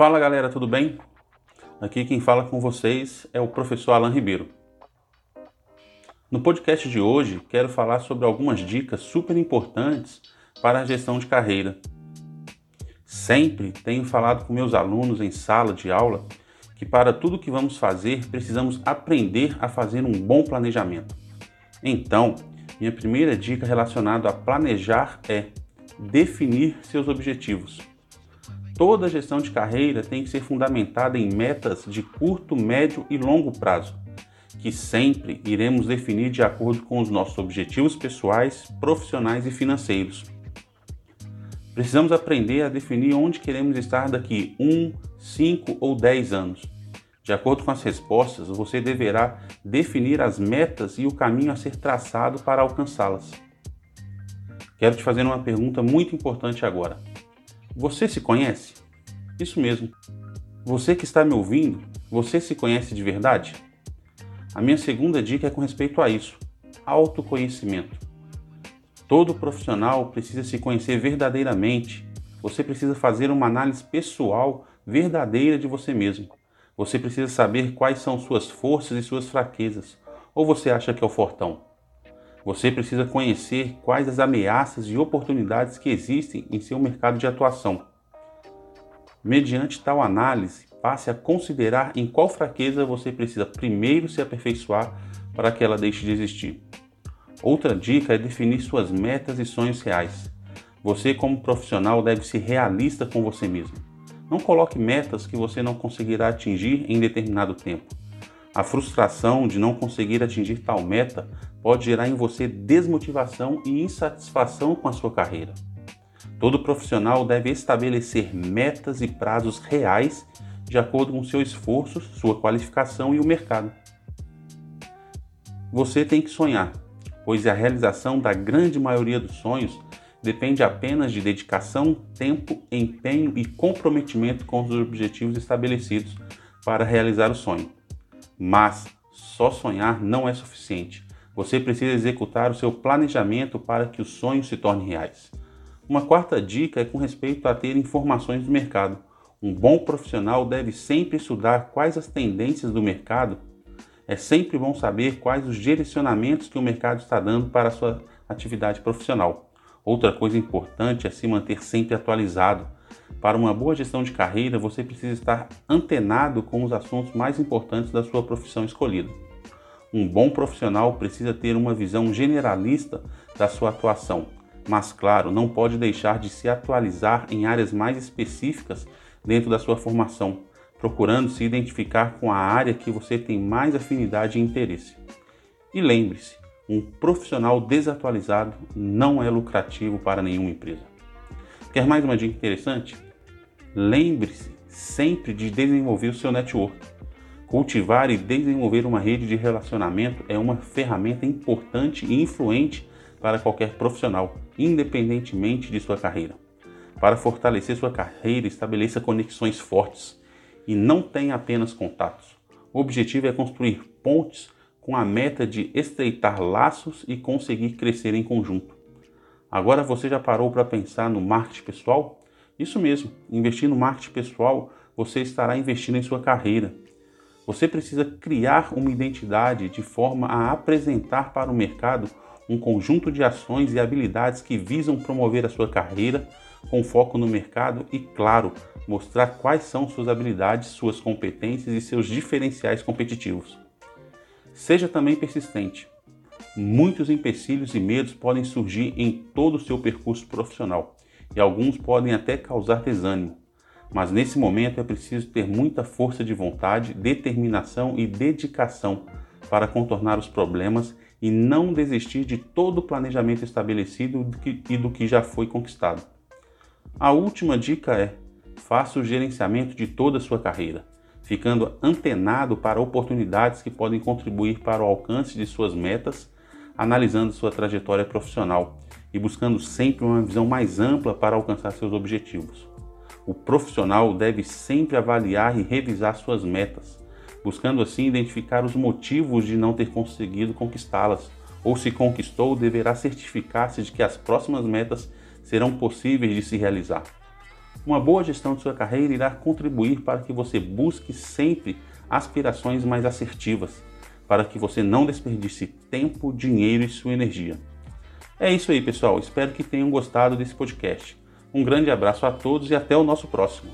Fala galera, tudo bem? Aqui quem fala com vocês é o professor Alan Ribeiro. No podcast de hoje, quero falar sobre algumas dicas super importantes para a gestão de carreira. Sempre tenho falado com meus alunos em sala de aula que para tudo que vamos fazer precisamos aprender a fazer um bom planejamento. Então, minha primeira dica relacionada a planejar é definir seus objetivos. Toda gestão de carreira tem que ser fundamentada em metas de curto, médio e longo prazo, que sempre iremos definir de acordo com os nossos objetivos pessoais, profissionais e financeiros. Precisamos aprender a definir onde queremos estar daqui 1, 5 ou 10 anos. De acordo com as respostas, você deverá definir as metas e o caminho a ser traçado para alcançá-las. Quero te fazer uma pergunta muito importante agora. Você se conhece? Isso mesmo. Você que está me ouvindo, você se conhece de verdade? A minha segunda dica é com respeito a isso: autoconhecimento. Todo profissional precisa se conhecer verdadeiramente. Você precisa fazer uma análise pessoal verdadeira de você mesmo. Você precisa saber quais são suas forças e suas fraquezas. Ou você acha que é o fortão? Você precisa conhecer quais as ameaças e oportunidades que existem em seu mercado de atuação. Mediante tal análise, passe a considerar em qual fraqueza você precisa primeiro se aperfeiçoar para que ela deixe de existir. Outra dica é definir suas metas e sonhos reais. Você, como profissional, deve ser realista com você mesmo. Não coloque metas que você não conseguirá atingir em determinado tempo. A frustração de não conseguir atingir tal meta pode gerar em você desmotivação e insatisfação com a sua carreira. Todo profissional deve estabelecer metas e prazos reais de acordo com seu esforço, sua qualificação e o mercado. Você tem que sonhar, pois a realização da grande maioria dos sonhos depende apenas de dedicação, tempo, empenho e comprometimento com os objetivos estabelecidos para realizar o sonho. Mas só sonhar não é suficiente. Você precisa executar o seu planejamento para que os sonhos se tornem reais. Uma quarta dica é com respeito a ter informações do mercado. Um bom profissional deve sempre estudar quais as tendências do mercado. É sempre bom saber quais os direcionamentos que o mercado está dando para a sua atividade profissional. Outra coisa importante é se manter sempre atualizado. Para uma boa gestão de carreira, você precisa estar antenado com os assuntos mais importantes da sua profissão escolhida. Um bom profissional precisa ter uma visão generalista da sua atuação mas claro, não pode deixar de se atualizar em áreas mais específicas dentro da sua formação, procurando se identificar com a área que você tem mais afinidade e interesse. E lembre-se, um profissional desatualizado não é lucrativo para nenhuma empresa. Quer mais uma dica interessante? Lembre-se sempre de desenvolver o seu network. Cultivar e desenvolver uma rede de relacionamento é uma ferramenta importante e influente para qualquer profissional, independentemente de sua carreira. Para fortalecer sua carreira, estabeleça conexões fortes e não tenha apenas contatos. O objetivo é construir pontes com a meta de estreitar laços e conseguir crescer em conjunto. Agora você já parou para pensar no marketing pessoal? Isso mesmo, investir no marketing pessoal, você estará investindo em sua carreira. Você precisa criar uma identidade de forma a apresentar para o mercado um conjunto de ações e habilidades que visam promover a sua carreira com foco no mercado e, claro, mostrar quais são suas habilidades, suas competências e seus diferenciais competitivos. Seja também persistente. Muitos empecilhos e medos podem surgir em todo o seu percurso profissional e alguns podem até causar desânimo. Mas nesse momento é preciso ter muita força de vontade, determinação e dedicação para contornar os problemas e não desistir de todo o planejamento estabelecido e do que já foi conquistado. A última dica é: faça o gerenciamento de toda a sua carreira, ficando antenado para oportunidades que podem contribuir para o alcance de suas metas, analisando sua trajetória profissional e buscando sempre uma visão mais ampla para alcançar seus objetivos. O profissional deve sempre avaliar e revisar suas metas, buscando assim identificar os motivos de não ter conseguido conquistá-las, ou se conquistou, deverá certificar-se de que as próximas metas serão possíveis de se realizar. Uma boa gestão de sua carreira irá contribuir para que você busque sempre aspirações mais assertivas, para que você não desperdice tempo, dinheiro e sua energia. É isso aí, pessoal. Espero que tenham gostado desse podcast. Um grande abraço a todos e até o nosso próximo.